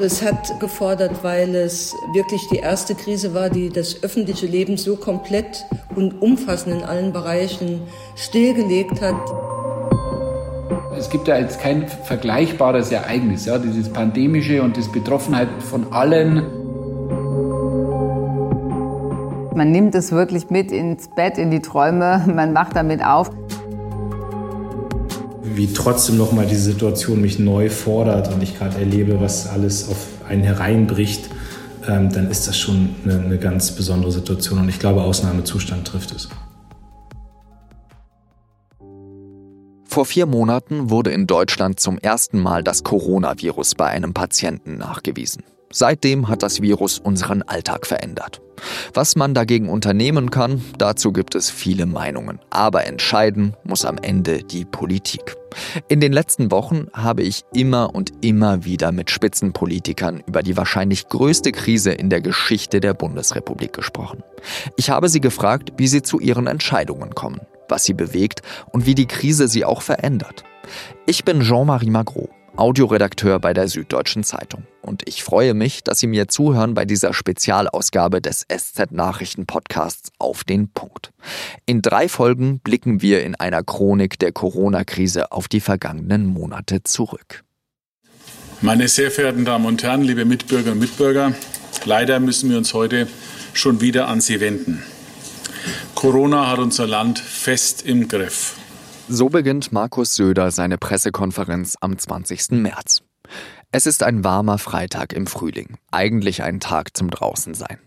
Es hat gefordert, weil es wirklich die erste Krise war, die das öffentliche Leben so komplett und umfassend in allen Bereichen stillgelegt hat. Es gibt ja jetzt kein vergleichbares Ereignis, ja, dieses pandemische und das Betroffenheit von allen. Man nimmt es wirklich mit ins Bett, in die Träume, man wacht damit auf wie trotzdem nochmal die Situation mich neu fordert und ich gerade erlebe, was alles auf einen hereinbricht, ähm, dann ist das schon eine, eine ganz besondere Situation und ich glaube, Ausnahmezustand trifft es. Vor vier Monaten wurde in Deutschland zum ersten Mal das Coronavirus bei einem Patienten nachgewiesen. Seitdem hat das Virus unseren Alltag verändert. Was man dagegen unternehmen kann, dazu gibt es viele Meinungen. Aber entscheiden muss am Ende die Politik. In den letzten Wochen habe ich immer und immer wieder mit Spitzenpolitikern über die wahrscheinlich größte Krise in der Geschichte der Bundesrepublik gesprochen. Ich habe sie gefragt, wie sie zu ihren Entscheidungen kommen, was sie bewegt und wie die Krise sie auch verändert. Ich bin Jean-Marie Magro. Audioredakteur bei der Süddeutschen Zeitung. Und ich freue mich, dass Sie mir zuhören bei dieser Spezialausgabe des SZ Nachrichten Podcasts auf den Punkt. In drei Folgen blicken wir in einer Chronik der Corona-Krise auf die vergangenen Monate zurück. Meine sehr verehrten Damen und Herren, liebe Mitbürger und Mitbürger, leider müssen wir uns heute schon wieder an Sie wenden. Corona hat unser Land fest im Griff. So beginnt Markus Söder seine Pressekonferenz am 20. März. Es ist ein warmer Freitag im Frühling, eigentlich ein Tag zum Draußensein.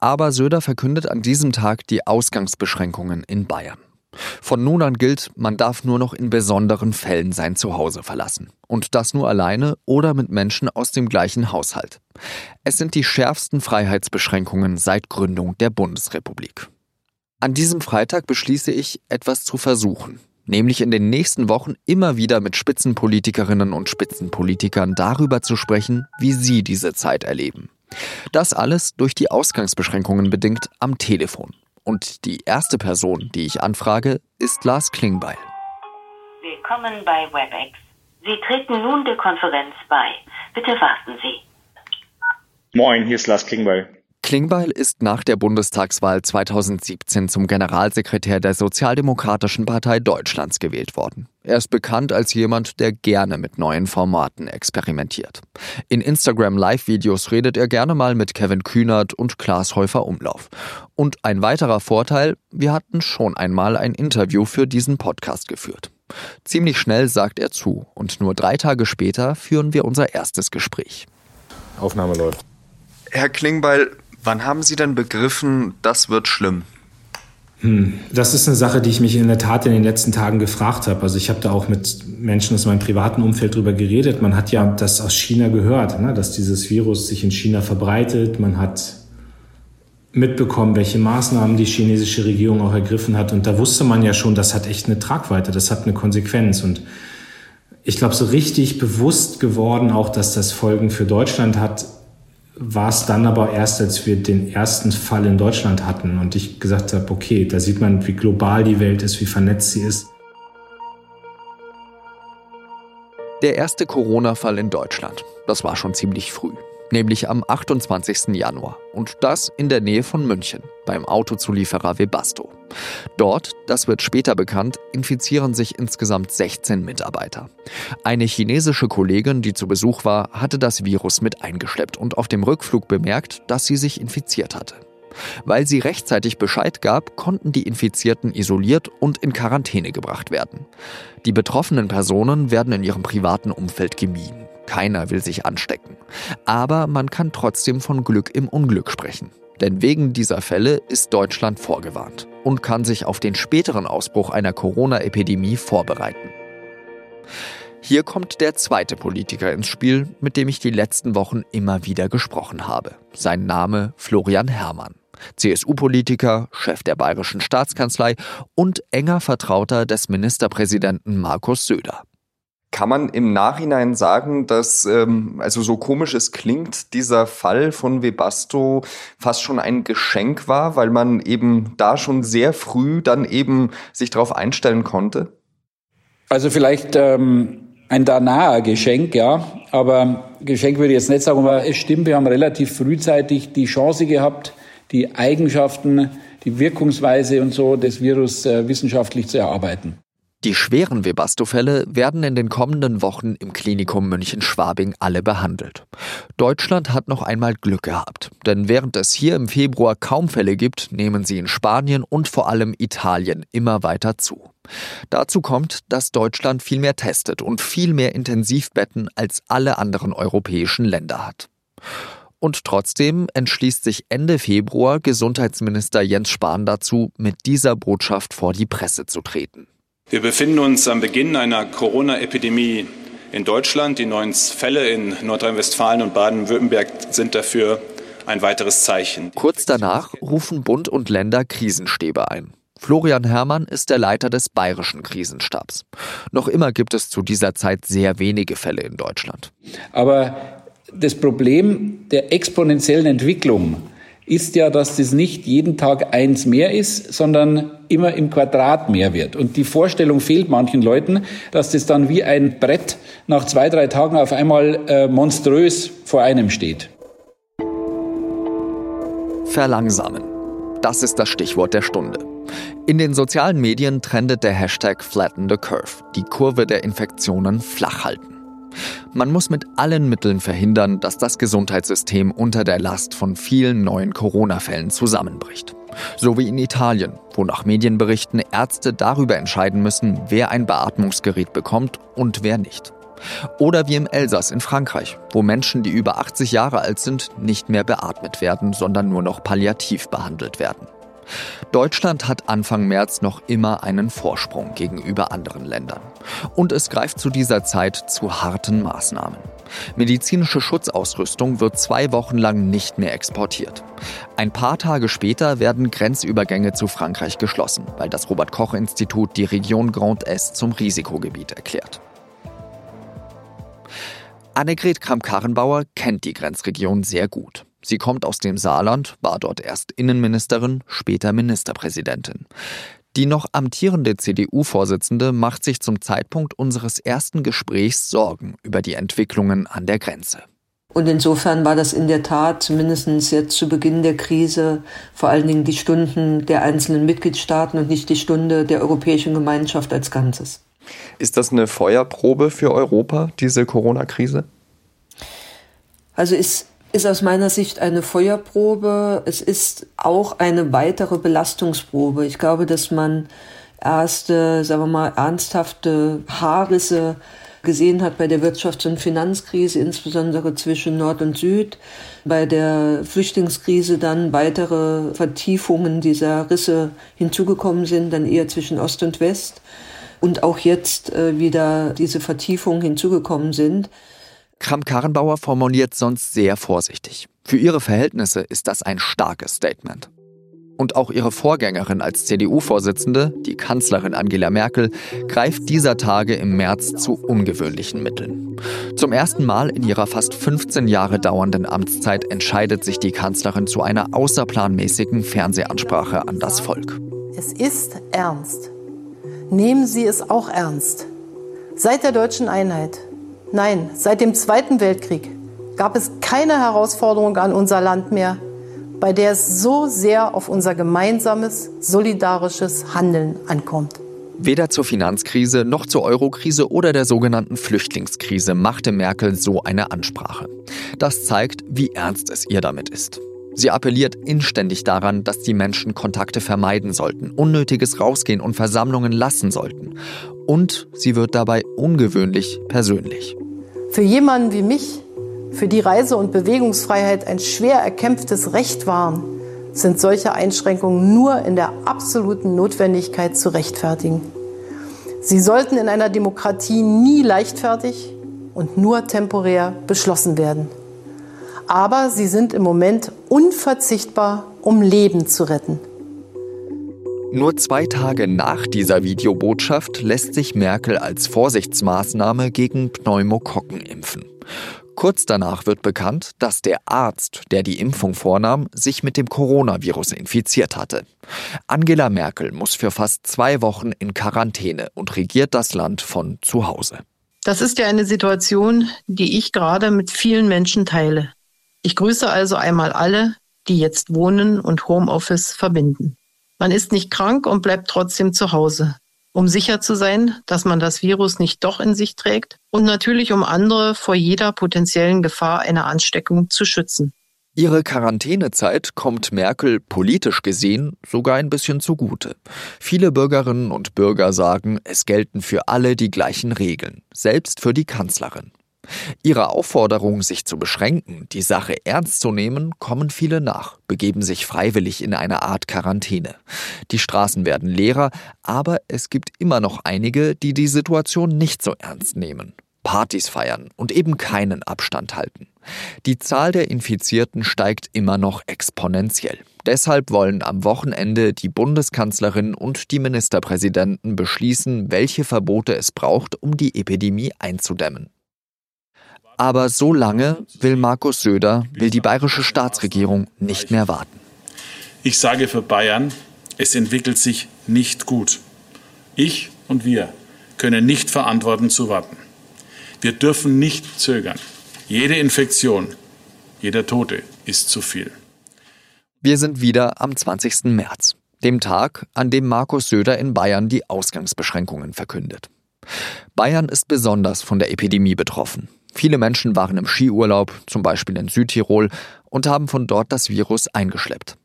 Aber Söder verkündet an diesem Tag die Ausgangsbeschränkungen in Bayern. Von nun an gilt, man darf nur noch in besonderen Fällen sein Zuhause verlassen. Und das nur alleine oder mit Menschen aus dem gleichen Haushalt. Es sind die schärfsten Freiheitsbeschränkungen seit Gründung der Bundesrepublik. An diesem Freitag beschließe ich, etwas zu versuchen, nämlich in den nächsten Wochen immer wieder mit Spitzenpolitikerinnen und Spitzenpolitikern darüber zu sprechen, wie sie diese Zeit erleben. Das alles durch die Ausgangsbeschränkungen bedingt am Telefon. Und die erste Person, die ich anfrage, ist Lars Klingbeil. Willkommen bei WebEx. Sie treten nun der Konferenz bei. Bitte warten Sie. Moin, hier ist Lars Klingbeil. Klingbeil ist nach der Bundestagswahl 2017 zum Generalsekretär der Sozialdemokratischen Partei Deutschlands gewählt worden. Er ist bekannt als jemand, der gerne mit neuen Formaten experimentiert. In Instagram Live-Videos redet er gerne mal mit Kevin Kühnert und Klaas Häufer Umlauf. Und ein weiterer Vorteil, wir hatten schon einmal ein Interview für diesen Podcast geführt. Ziemlich schnell sagt er zu und nur drei Tage später führen wir unser erstes Gespräch. Aufnahme läuft. Herr Klingbeil, Wann haben Sie denn begriffen, das wird schlimm? Hm, das ist eine Sache, die ich mich in der Tat in den letzten Tagen gefragt habe. Also ich habe da auch mit Menschen aus meinem privaten Umfeld drüber geredet. Man hat ja das aus China gehört, ne? dass dieses Virus sich in China verbreitet. Man hat mitbekommen, welche Maßnahmen die chinesische Regierung auch ergriffen hat. Und da wusste man ja schon, das hat echt eine Tragweite, das hat eine Konsequenz. Und ich glaube, so richtig bewusst geworden auch, dass das Folgen für Deutschland hat, war es dann aber erst, als wir den ersten Fall in Deutschland hatten und ich gesagt habe, okay, da sieht man, wie global die Welt ist, wie vernetzt sie ist. Der erste Corona-Fall in Deutschland, das war schon ziemlich früh nämlich am 28. Januar. Und das in der Nähe von München, beim Autozulieferer Webasto. Dort, das wird später bekannt, infizieren sich insgesamt 16 Mitarbeiter. Eine chinesische Kollegin, die zu Besuch war, hatte das Virus mit eingeschleppt und auf dem Rückflug bemerkt, dass sie sich infiziert hatte. Weil sie rechtzeitig Bescheid gab, konnten die Infizierten isoliert und in Quarantäne gebracht werden. Die betroffenen Personen werden in ihrem privaten Umfeld gemieden. Keiner will sich anstecken. Aber man kann trotzdem von Glück im Unglück sprechen. Denn wegen dieser Fälle ist Deutschland vorgewarnt und kann sich auf den späteren Ausbruch einer Corona-Epidemie vorbereiten. Hier kommt der zweite Politiker ins Spiel, mit dem ich die letzten Wochen immer wieder gesprochen habe. Sein Name Florian Herrmann. CSU-Politiker, Chef der Bayerischen Staatskanzlei und enger Vertrauter des Ministerpräsidenten Markus Söder. Kann man im Nachhinein sagen, dass, ähm, also so komisch es klingt, dieser Fall von Webasto fast schon ein Geschenk war, weil man eben da schon sehr früh dann eben sich darauf einstellen konnte? Also vielleicht ähm, ein naher Geschenk, ja. Aber Geschenk würde ich jetzt nicht sagen, aber es stimmt, wir haben relativ frühzeitig die Chance gehabt, die Eigenschaften, die Wirkungsweise und so des Virus äh, wissenschaftlich zu erarbeiten. Die schweren Webasto-Fälle werden in den kommenden Wochen im Klinikum München-Schwabing alle behandelt. Deutschland hat noch einmal Glück gehabt, denn während es hier im Februar kaum Fälle gibt, nehmen sie in Spanien und vor allem Italien immer weiter zu. Dazu kommt, dass Deutschland viel mehr testet und viel mehr Intensivbetten als alle anderen europäischen Länder hat. Und trotzdem entschließt sich Ende Februar Gesundheitsminister Jens Spahn dazu, mit dieser Botschaft vor die Presse zu treten. Wir befinden uns am Beginn einer Corona-Epidemie in Deutschland. Die neuen Fälle in Nordrhein-Westfalen und Baden-Württemberg sind dafür ein weiteres Zeichen. Kurz danach rufen Bund und Länder Krisenstäbe ein. Florian Herrmann ist der Leiter des bayerischen Krisenstabs. Noch immer gibt es zu dieser Zeit sehr wenige Fälle in Deutschland. Aber das Problem der exponentiellen Entwicklung ist ja, dass das nicht jeden Tag eins mehr ist, sondern immer im Quadrat mehr wird. Und die Vorstellung fehlt manchen Leuten, dass das dann wie ein Brett nach zwei, drei Tagen auf einmal äh, monströs vor einem steht. Verlangsamen. Das ist das Stichwort der Stunde. In den sozialen Medien trendet der Hashtag Flatten the Curve, die Kurve der Infektionen flach halten. Man muss mit allen Mitteln verhindern, dass das Gesundheitssystem unter der Last von vielen neuen Corona-Fällen zusammenbricht. So wie in Italien, wo nach Medienberichten Ärzte darüber entscheiden müssen, wer ein Beatmungsgerät bekommt und wer nicht. Oder wie im Elsass in Frankreich, wo Menschen, die über 80 Jahre alt sind, nicht mehr beatmet werden, sondern nur noch palliativ behandelt werden. Deutschland hat Anfang März noch immer einen Vorsprung gegenüber anderen Ländern. Und es greift zu dieser Zeit zu harten Maßnahmen. Medizinische Schutzausrüstung wird zwei Wochen lang nicht mehr exportiert. Ein paar Tage später werden Grenzübergänge zu Frankreich geschlossen, weil das Robert Koch Institut die Region Grand Est zum Risikogebiet erklärt. Annegret Kramp-Karrenbauer kennt die Grenzregion sehr gut. Sie kommt aus dem Saarland, war dort erst Innenministerin, später Ministerpräsidentin. Die noch amtierende CDU-Vorsitzende macht sich zum Zeitpunkt unseres ersten Gesprächs Sorgen über die Entwicklungen an der Grenze. Und insofern war das in der Tat, zumindest jetzt zu Beginn der Krise, vor allen Dingen die Stunden der einzelnen Mitgliedstaaten und nicht die Stunde der Europäischen Gemeinschaft als Ganzes. Ist das eine Feuerprobe für Europa, diese Corona-Krise? Also ist ist aus meiner Sicht eine Feuerprobe. Es ist auch eine weitere Belastungsprobe. Ich glaube, dass man erste, sagen wir mal, ernsthafte Haarrisse gesehen hat bei der Wirtschafts- und Finanzkrise, insbesondere zwischen Nord und Süd. Bei der Flüchtlingskrise dann weitere Vertiefungen dieser Risse hinzugekommen sind, dann eher zwischen Ost und West. Und auch jetzt äh, wieder diese Vertiefungen hinzugekommen sind. Kramp-Karrenbauer formuliert sonst sehr vorsichtig. Für ihre Verhältnisse ist das ein starkes Statement. Und auch ihre Vorgängerin als CDU-Vorsitzende, die Kanzlerin Angela Merkel, greift dieser Tage im März zu ungewöhnlichen Mitteln. Zum ersten Mal in ihrer fast 15 Jahre dauernden Amtszeit entscheidet sich die Kanzlerin zu einer außerplanmäßigen Fernsehansprache an das Volk. Es ist ernst. Nehmen Sie es auch ernst. Seit der deutschen Einheit Nein, seit dem Zweiten Weltkrieg gab es keine Herausforderung an unser Land mehr, bei der es so sehr auf unser gemeinsames, solidarisches Handeln ankommt. Weder zur Finanzkrise noch zur Eurokrise oder der sogenannten Flüchtlingskrise machte Merkel so eine Ansprache. Das zeigt, wie ernst es ihr damit ist. Sie appelliert inständig daran, dass die Menschen Kontakte vermeiden sollten, unnötiges Rausgehen und Versammlungen lassen sollten. Und sie wird dabei ungewöhnlich persönlich. Für jemanden wie mich, für die Reise- und Bewegungsfreiheit ein schwer erkämpftes Recht waren, sind solche Einschränkungen nur in der absoluten Notwendigkeit zu rechtfertigen. Sie sollten in einer Demokratie nie leichtfertig und nur temporär beschlossen werden. Aber sie sind im Moment unverzichtbar, um Leben zu retten. Nur zwei Tage nach dieser Videobotschaft lässt sich Merkel als Vorsichtsmaßnahme gegen Pneumokokken impfen. Kurz danach wird bekannt, dass der Arzt, der die Impfung vornahm, sich mit dem Coronavirus infiziert hatte. Angela Merkel muss für fast zwei Wochen in Quarantäne und regiert das Land von zu Hause. Das ist ja eine Situation, die ich gerade mit vielen Menschen teile. Ich grüße also einmal alle, die jetzt Wohnen und Homeoffice verbinden. Man ist nicht krank und bleibt trotzdem zu Hause, um sicher zu sein, dass man das Virus nicht doch in sich trägt und natürlich um andere vor jeder potenziellen Gefahr einer Ansteckung zu schützen. Ihre Quarantänezeit kommt Merkel politisch gesehen sogar ein bisschen zugute. Viele Bürgerinnen und Bürger sagen, es gelten für alle die gleichen Regeln, selbst für die Kanzlerin. Ihrer Aufforderung, sich zu beschränken, die Sache ernst zu nehmen, kommen viele nach, begeben sich freiwillig in eine Art Quarantäne. Die Straßen werden leerer, aber es gibt immer noch einige, die die Situation nicht so ernst nehmen. Partys feiern und eben keinen Abstand halten. Die Zahl der Infizierten steigt immer noch exponentiell. Deshalb wollen am Wochenende die Bundeskanzlerin und die Ministerpräsidenten beschließen, welche Verbote es braucht, um die Epidemie einzudämmen. Aber so lange will Markus Söder, will die bayerische Staatsregierung nicht mehr warten. Ich sage für Bayern, es entwickelt sich nicht gut. Ich und wir können nicht verantworten zu warten. Wir dürfen nicht zögern. Jede Infektion, jeder Tote ist zu viel. Wir sind wieder am 20. März, dem Tag, an dem Markus Söder in Bayern die Ausgangsbeschränkungen verkündet. Bayern ist besonders von der Epidemie betroffen. Viele Menschen waren im Skiurlaub, zum Beispiel in Südtirol, und haben von dort das Virus eingeschleppt.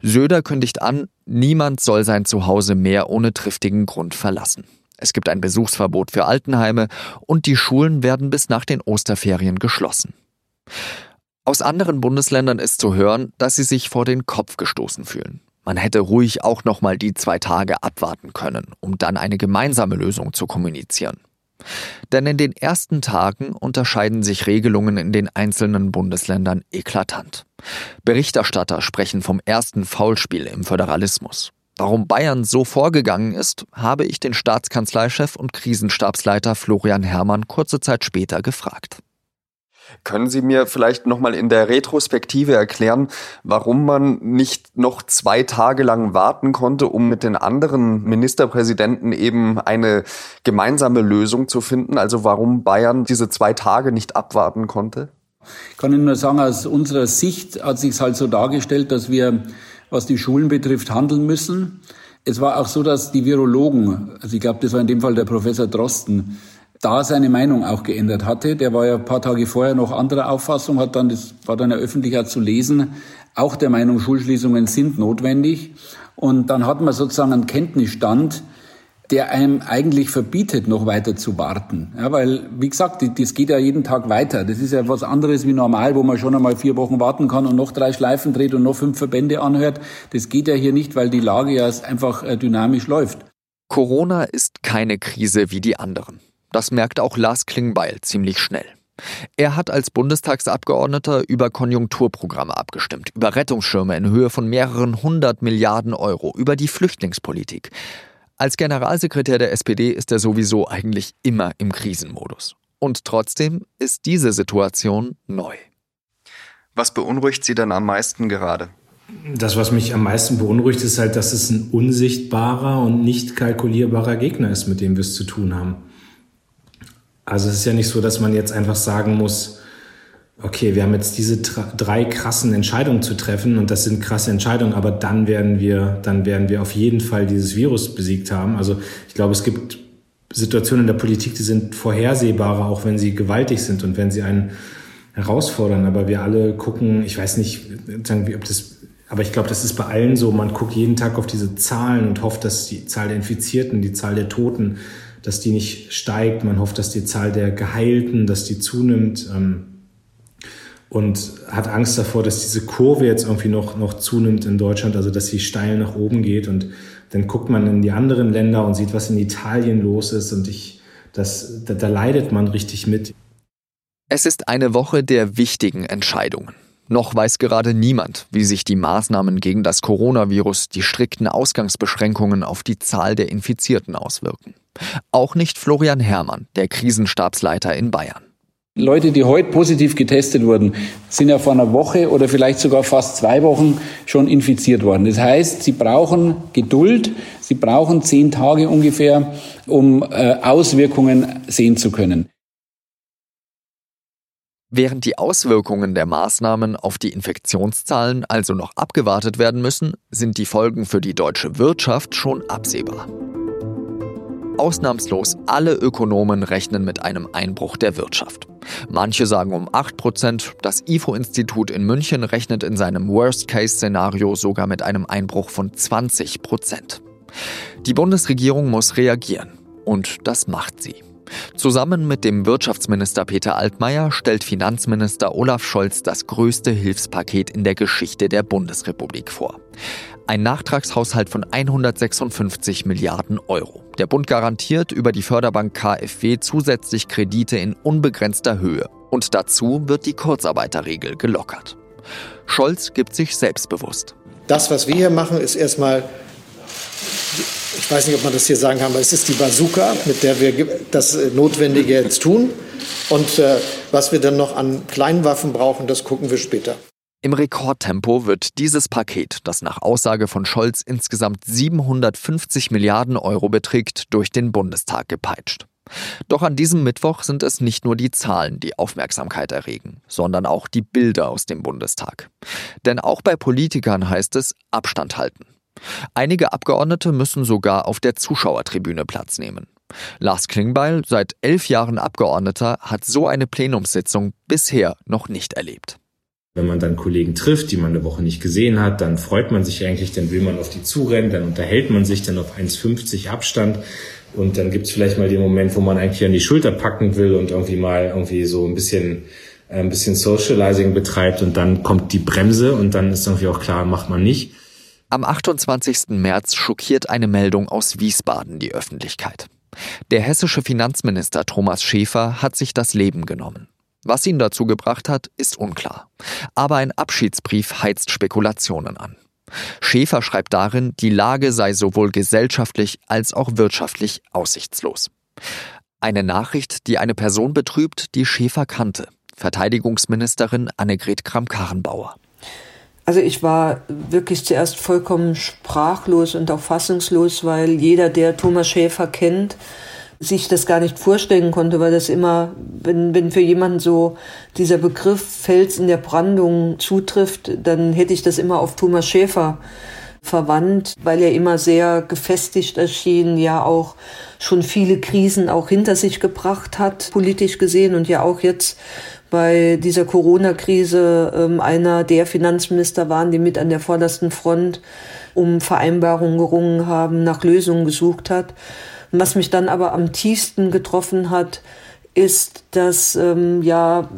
Söder kündigt an, niemand soll sein Zuhause mehr ohne triftigen Grund verlassen. Es gibt ein Besuchsverbot für Altenheime und die Schulen werden bis nach den Osterferien geschlossen. Aus anderen Bundesländern ist zu hören, dass sie sich vor den Kopf gestoßen fühlen. Man hätte ruhig auch noch mal die zwei Tage abwarten können, um dann eine gemeinsame Lösung zu kommunizieren. Denn in den ersten Tagen unterscheiden sich Regelungen in den einzelnen Bundesländern eklatant. Berichterstatter sprechen vom ersten Faulspiel im Föderalismus. Warum Bayern so vorgegangen ist, habe ich den Staatskanzleichef und Krisenstabsleiter Florian Herrmann kurze Zeit später gefragt. Können Sie mir vielleicht nochmal in der Retrospektive erklären, warum man nicht noch zwei Tage lang warten konnte, um mit den anderen Ministerpräsidenten eben eine gemeinsame Lösung zu finden? Also warum Bayern diese zwei Tage nicht abwarten konnte? Ich kann Ihnen nur sagen, aus unserer Sicht hat sich halt so dargestellt, dass wir was die Schulen betrifft, handeln müssen. Es war auch so, dass die Virologen, also ich glaube, das war in dem Fall der Professor Drosten, da seine Meinung auch geändert hatte. Der war ja ein paar Tage vorher noch anderer Auffassung, hat dann, das war dann ja öffentlich auch zu lesen, auch der Meinung, Schulschließungen sind notwendig. Und dann hat man sozusagen einen Kenntnisstand, der einem eigentlich verbietet, noch weiter zu warten. Ja, weil, wie gesagt, das geht ja jeden Tag weiter. Das ist ja was anderes wie normal, wo man schon einmal vier Wochen warten kann und noch drei Schleifen dreht und noch fünf Verbände anhört. Das geht ja hier nicht, weil die Lage ja einfach äh, dynamisch läuft. Corona ist keine Krise wie die anderen. Das merkt auch Lars Klingbeil ziemlich schnell. Er hat als Bundestagsabgeordneter über Konjunkturprogramme abgestimmt, über Rettungsschirme in Höhe von mehreren hundert Milliarden Euro, über die Flüchtlingspolitik. Als Generalsekretär der SPD ist er sowieso eigentlich immer im Krisenmodus. Und trotzdem ist diese Situation neu. Was beunruhigt Sie denn am meisten gerade? Das, was mich am meisten beunruhigt, ist halt, dass es ein unsichtbarer und nicht kalkulierbarer Gegner ist, mit dem wir es zu tun haben. Also es ist ja nicht so, dass man jetzt einfach sagen muss, okay, wir haben jetzt diese drei krassen Entscheidungen zu treffen und das sind krasse Entscheidungen, aber dann werden wir, dann werden wir auf jeden Fall dieses Virus besiegt haben. Also ich glaube, es gibt Situationen in der Politik, die sind vorhersehbarer, auch wenn sie gewaltig sind und wenn sie einen herausfordern. Aber wir alle gucken, ich weiß nicht, ob das, aber ich glaube, das ist bei allen so. Man guckt jeden Tag auf diese Zahlen und hofft, dass die Zahl der Infizierten, die Zahl der Toten, dass die nicht steigt. Man hofft, dass die Zahl der Geheilten, dass die zunimmt. Ähm, und hat Angst davor, dass diese Kurve jetzt irgendwie noch, noch zunimmt in Deutschland, also dass sie steil nach oben geht. Und dann guckt man in die anderen Länder und sieht, was in Italien los ist. Und ich, das, da, da leidet man richtig mit. Es ist eine Woche der wichtigen Entscheidungen. Noch weiß gerade niemand, wie sich die Maßnahmen gegen das Coronavirus, die strikten Ausgangsbeschränkungen auf die Zahl der Infizierten auswirken. Auch nicht Florian Herrmann, der Krisenstabsleiter in Bayern. Leute, die heute positiv getestet wurden, sind ja vor einer Woche oder vielleicht sogar fast zwei Wochen schon infiziert worden. Das heißt, sie brauchen Geduld, sie brauchen zehn Tage ungefähr, um äh, Auswirkungen sehen zu können. Während die Auswirkungen der Maßnahmen auf die Infektionszahlen also noch abgewartet werden müssen, sind die Folgen für die deutsche Wirtschaft schon absehbar. Ausnahmslos alle Ökonomen rechnen mit einem Einbruch der Wirtschaft. Manche sagen um 8 Prozent, das IFO-Institut in München rechnet in seinem Worst-Case-Szenario sogar mit einem Einbruch von 20 Prozent. Die Bundesregierung muss reagieren. Und das macht sie. Zusammen mit dem Wirtschaftsminister Peter Altmaier stellt Finanzminister Olaf Scholz das größte Hilfspaket in der Geschichte der Bundesrepublik vor. Ein Nachtragshaushalt von 156 Milliarden Euro. Der Bund garantiert über die Förderbank KfW zusätzlich Kredite in unbegrenzter Höhe. Und dazu wird die Kurzarbeiterregel gelockert. Scholz gibt sich selbstbewusst. Das, was wir hier machen, ist erstmal ich weiß nicht, ob man das hier sagen kann, aber es ist die Bazooka, mit der wir das Notwendige jetzt tun. Und äh, was wir dann noch an Kleinwaffen brauchen, das gucken wir später. Im Rekordtempo wird dieses Paket, das nach Aussage von Scholz insgesamt 750 Milliarden Euro beträgt, durch den Bundestag gepeitscht. Doch an diesem Mittwoch sind es nicht nur die Zahlen, die Aufmerksamkeit erregen, sondern auch die Bilder aus dem Bundestag. Denn auch bei Politikern heißt es Abstand halten. Einige Abgeordnete müssen sogar auf der Zuschauertribüne Platz nehmen. Lars Klingbeil, seit elf Jahren Abgeordneter, hat so eine Plenumssitzung bisher noch nicht erlebt. Wenn man dann Kollegen trifft, die man eine Woche nicht gesehen hat, dann freut man sich eigentlich, dann will man auf die zurennen, dann unterhält man sich dann auf 1,50 Abstand und dann gibt es vielleicht mal den Moment, wo man eigentlich an die Schulter packen will und irgendwie mal irgendwie so ein bisschen äh, ein bisschen Socializing betreibt und dann kommt die Bremse und dann ist irgendwie auch klar, macht man nicht. Am 28. März schockiert eine Meldung aus Wiesbaden die Öffentlichkeit. Der hessische Finanzminister Thomas Schäfer hat sich das Leben genommen. Was ihn dazu gebracht hat, ist unklar. Aber ein Abschiedsbrief heizt Spekulationen an. Schäfer schreibt darin, die Lage sei sowohl gesellschaftlich als auch wirtschaftlich aussichtslos. Eine Nachricht, die eine Person betrübt, die Schäfer kannte. Verteidigungsministerin Annegret Kramp-Karrenbauer. Also ich war wirklich zuerst vollkommen sprachlos und auch fassungslos, weil jeder, der Thomas Schäfer kennt, sich das gar nicht vorstellen konnte, weil das immer, wenn, wenn für jemanden so dieser Begriff Fels in der Brandung zutrifft, dann hätte ich das immer auf Thomas Schäfer verwandt, weil er immer sehr gefestigt erschien, ja auch schon viele Krisen auch hinter sich gebracht hat, politisch gesehen und ja auch jetzt bei dieser Corona-Krise ähm, einer der Finanzminister waren, die mit an der vordersten Front um Vereinbarungen gerungen haben, nach Lösungen gesucht hat. Was mich dann aber am tiefsten getroffen hat, ist, dass ähm, ja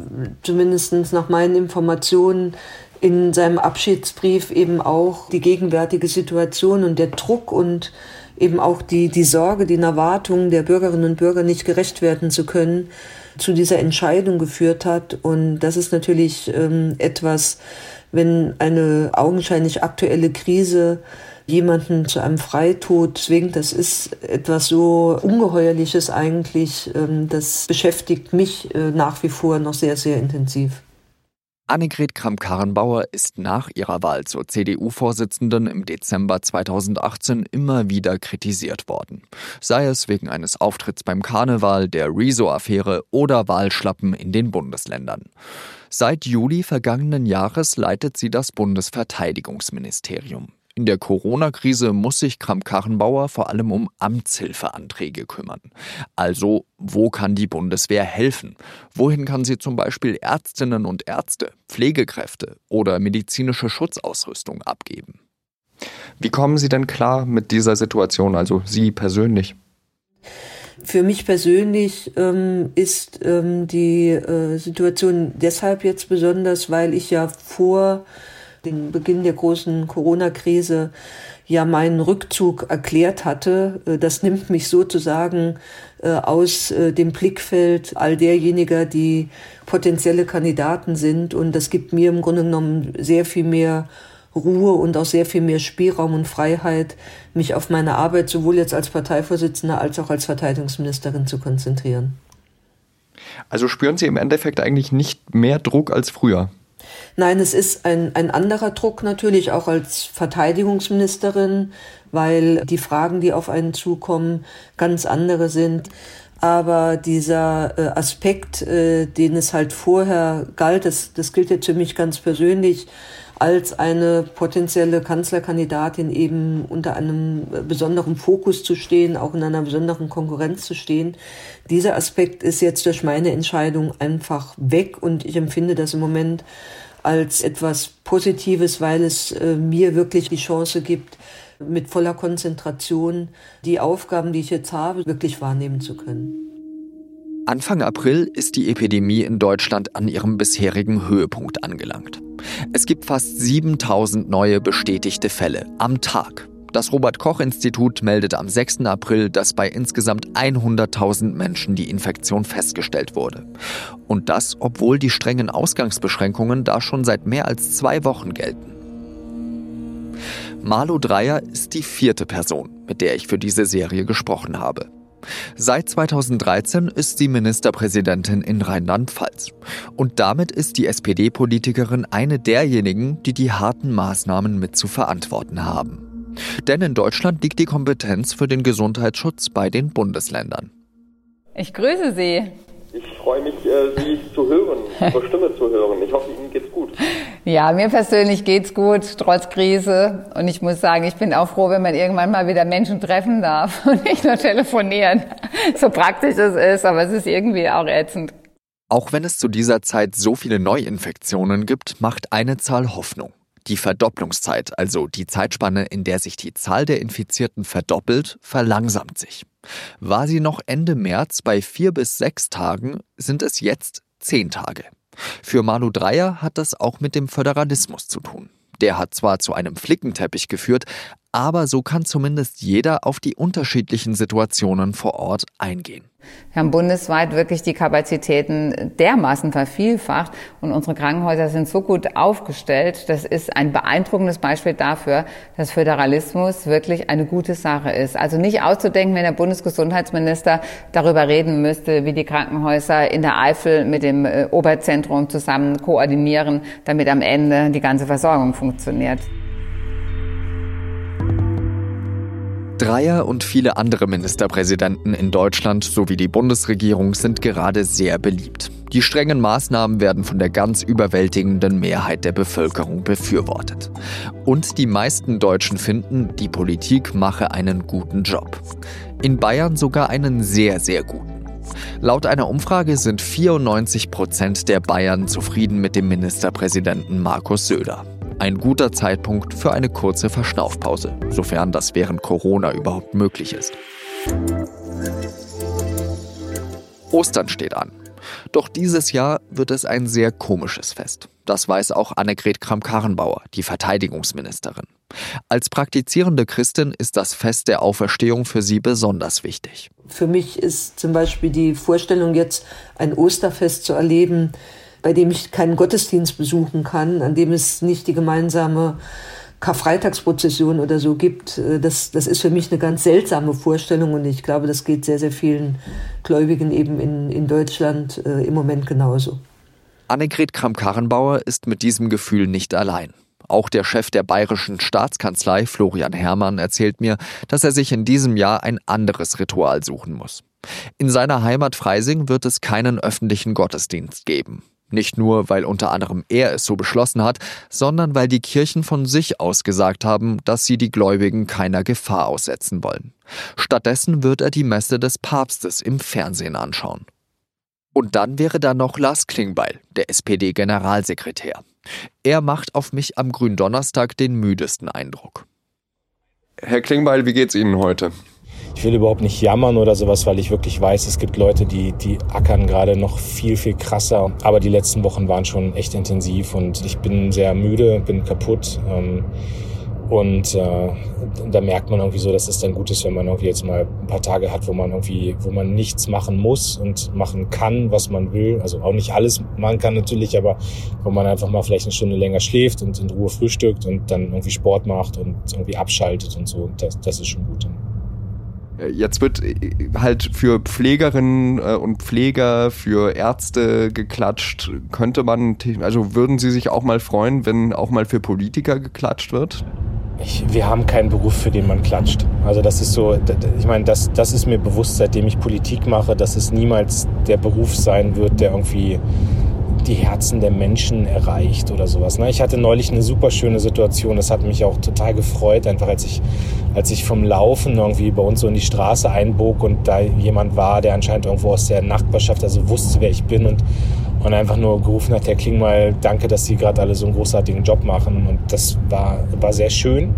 zumindestens nach meinen Informationen in seinem Abschiedsbrief eben auch die gegenwärtige Situation und der Druck und eben auch die, die Sorge, die Erwartungen der Bürgerinnen und Bürger nicht gerecht werden zu können, zu dieser Entscheidung geführt hat. Und das ist natürlich ähm, etwas, wenn eine augenscheinlich aktuelle Krise jemanden zu einem Freitod zwingt, das ist etwas so Ungeheuerliches eigentlich. Ähm, das beschäftigt mich äh, nach wie vor noch sehr, sehr intensiv. Annegret Kramp-Karrenbauer ist nach ihrer Wahl zur CDU-Vorsitzenden im Dezember 2018 immer wieder kritisiert worden. Sei es wegen eines Auftritts beim Karneval, der Rezo-Affäre oder Wahlschlappen in den Bundesländern. Seit Juli vergangenen Jahres leitet sie das Bundesverteidigungsministerium. In der Corona-Krise muss sich Kramp-Karrenbauer vor allem um Amtshilfeanträge kümmern. Also, wo kann die Bundeswehr helfen? Wohin kann sie zum Beispiel Ärztinnen und Ärzte, Pflegekräfte oder medizinische Schutzausrüstung abgeben? Wie kommen Sie denn klar mit dieser Situation, also Sie persönlich? Für mich persönlich ähm, ist ähm, die äh, Situation deshalb jetzt besonders, weil ich ja vor den Beginn der großen Corona-Krise ja meinen Rückzug erklärt hatte. Äh, das nimmt mich sozusagen äh, aus äh, dem Blickfeld all derjenigen, die potenzielle Kandidaten sind. Und das gibt mir im Grunde genommen sehr viel mehr Ruhe und auch sehr viel mehr Spielraum und Freiheit, mich auf meine Arbeit sowohl jetzt als Parteivorsitzende als auch als Verteidigungsministerin zu konzentrieren. Also spüren Sie im Endeffekt eigentlich nicht mehr Druck als früher? Nein, es ist ein, ein anderer Druck natürlich, auch als Verteidigungsministerin, weil die Fragen, die auf einen zukommen, ganz andere sind. Aber dieser äh, Aspekt, äh, den es halt vorher galt, das, das gilt jetzt für mich ganz persönlich, als eine potenzielle Kanzlerkandidatin eben unter einem besonderen Fokus zu stehen, auch in einer besonderen Konkurrenz zu stehen. Dieser Aspekt ist jetzt durch meine Entscheidung einfach weg und ich empfinde das im Moment als etwas Positives, weil es äh, mir wirklich die Chance gibt, mit voller Konzentration die Aufgaben, die ich jetzt habe, wirklich wahrnehmen zu können. Anfang April ist die Epidemie in Deutschland an ihrem bisherigen Höhepunkt angelangt. Es gibt fast 7000 neue bestätigte Fälle am Tag. Das Robert Koch Institut meldet am 6. April, dass bei insgesamt 100.000 Menschen die Infektion festgestellt wurde. Und das, obwohl die strengen Ausgangsbeschränkungen da schon seit mehr als zwei Wochen gelten. Marlo Dreyer ist die vierte Person, mit der ich für diese Serie gesprochen habe. Seit 2013 ist sie Ministerpräsidentin in Rheinland-Pfalz. Und damit ist die SPD-Politikerin eine derjenigen, die die harten Maßnahmen mit zu verantworten haben. Denn in Deutschland liegt die Kompetenz für den Gesundheitsschutz bei den Bundesländern. Ich grüße Sie. Ich freue mich, äh, Sie zu hören, Ihre Stimme zu hören. Ich hoffe, Ihnen geht's gut. Ja, mir persönlich geht's gut, trotz Krise. Und ich muss sagen, ich bin auch froh, wenn man irgendwann mal wieder Menschen treffen darf und nicht nur telefonieren. So praktisch es ist, aber es ist irgendwie auch ätzend. Auch wenn es zu dieser Zeit so viele Neuinfektionen gibt, macht eine Zahl Hoffnung. Die Verdopplungszeit, also die Zeitspanne, in der sich die Zahl der Infizierten verdoppelt, verlangsamt sich. War sie noch Ende März bei vier bis sechs Tagen, sind es jetzt zehn Tage. Für Manu Dreyer hat das auch mit dem Föderalismus zu tun. Der hat zwar zu einem Flickenteppich geführt, aber so kann zumindest jeder auf die unterschiedlichen Situationen vor Ort eingehen. Wir haben bundesweit wirklich die Kapazitäten dermaßen vervielfacht und unsere Krankenhäuser sind so gut aufgestellt. Das ist ein beeindruckendes Beispiel dafür, dass Föderalismus wirklich eine gute Sache ist. Also nicht auszudenken, wenn der Bundesgesundheitsminister darüber reden müsste, wie die Krankenhäuser in der Eifel mit dem äh, Oberzentrum zusammen koordinieren, damit am Ende die ganze Versorgung funktioniert. Dreier und viele andere Ministerpräsidenten in Deutschland sowie die Bundesregierung sind gerade sehr beliebt. Die strengen Maßnahmen werden von der ganz überwältigenden Mehrheit der Bevölkerung befürwortet. Und die meisten Deutschen finden, die Politik mache einen guten Job. In Bayern sogar einen sehr, sehr guten. Laut einer Umfrage sind 94 Prozent der Bayern zufrieden mit dem Ministerpräsidenten Markus Söder. Ein guter Zeitpunkt für eine kurze Verschnaufpause, sofern das während Corona überhaupt möglich ist. Ostern steht an. Doch dieses Jahr wird es ein sehr komisches Fest. Das weiß auch Annegret Kramp-Karrenbauer, die Verteidigungsministerin. Als praktizierende Christin ist das Fest der Auferstehung für sie besonders wichtig. Für mich ist zum Beispiel die Vorstellung, jetzt ein Osterfest zu erleben, bei dem ich keinen Gottesdienst besuchen kann, an dem es nicht die gemeinsame Karfreitagsprozession oder so gibt. Äh, das, das ist für mich eine ganz seltsame Vorstellung und ich glaube, das geht sehr, sehr vielen Gläubigen eben in, in Deutschland äh, im Moment genauso. Annegret Kramp-Karrenbauer ist mit diesem Gefühl nicht allein. Auch der Chef der bayerischen Staatskanzlei, Florian Herrmann, erzählt mir, dass er sich in diesem Jahr ein anderes Ritual suchen muss. In seiner Heimat Freising wird es keinen öffentlichen Gottesdienst geben. Nicht nur, weil unter anderem er es so beschlossen hat, sondern weil die Kirchen von sich aus gesagt haben, dass sie die Gläubigen keiner Gefahr aussetzen wollen. Stattdessen wird er die Messe des Papstes im Fernsehen anschauen. Und dann wäre da noch Lars Klingbeil, der SPD-Generalsekretär. Er macht auf mich am Gründonnerstag den müdesten Eindruck. Herr Klingbeil, wie geht's Ihnen heute? Ich will überhaupt nicht jammern oder sowas, weil ich wirklich weiß, es gibt Leute, die, die ackern gerade noch viel, viel krasser. Aber die letzten Wochen waren schon echt intensiv und ich bin sehr müde, bin kaputt. Ähm, und äh, da merkt man irgendwie so, dass es dann gut ist, wenn man irgendwie jetzt mal ein paar Tage hat, wo man irgendwie, wo man nichts machen muss und machen kann, was man will. Also auch nicht alles machen kann natürlich, aber wo man einfach mal vielleicht eine Stunde länger schläft und in Ruhe frühstückt und dann irgendwie Sport macht und irgendwie abschaltet und so. Das, das ist schon gut. Jetzt wird äh, halt für Pflegerinnen äh, und Pfleger, für Ärzte geklatscht. Könnte man, also würden Sie sich auch mal freuen, wenn auch mal für Politiker geklatscht wird? ich, wir haben keinen Beruf, für den man klatscht. Also das ist so, ich meine, das, das ist mir bewusst, seitdem ich Politik mache, dass es niemals der Beruf sein wird, der irgendwie die Herzen der Menschen erreicht oder sowas. Ne? Ich hatte neulich eine super schöne Situation, das hat mich auch total gefreut, einfach als ich, als ich vom Laufen irgendwie bei uns so in die Straße einbog und da jemand war, der anscheinend irgendwo aus der Nachbarschaft, also wusste, wer ich bin und, und einfach nur gerufen hat, Herr Klingmal, danke, dass Sie gerade alle so einen großartigen Job machen und das war, war sehr schön.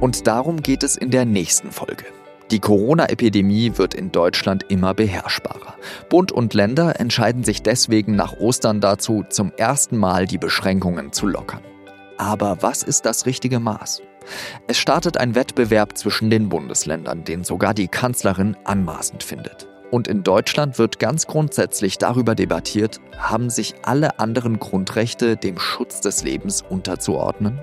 Und darum geht es in der nächsten Folge. Die Corona-Epidemie wird in Deutschland immer beherrschbarer. Bund und Länder entscheiden sich deswegen nach Ostern dazu, zum ersten Mal die Beschränkungen zu lockern. Aber was ist das richtige Maß? Es startet ein Wettbewerb zwischen den Bundesländern, den sogar die Kanzlerin anmaßend findet. Und in Deutschland wird ganz grundsätzlich darüber debattiert, haben sich alle anderen Grundrechte dem Schutz des Lebens unterzuordnen?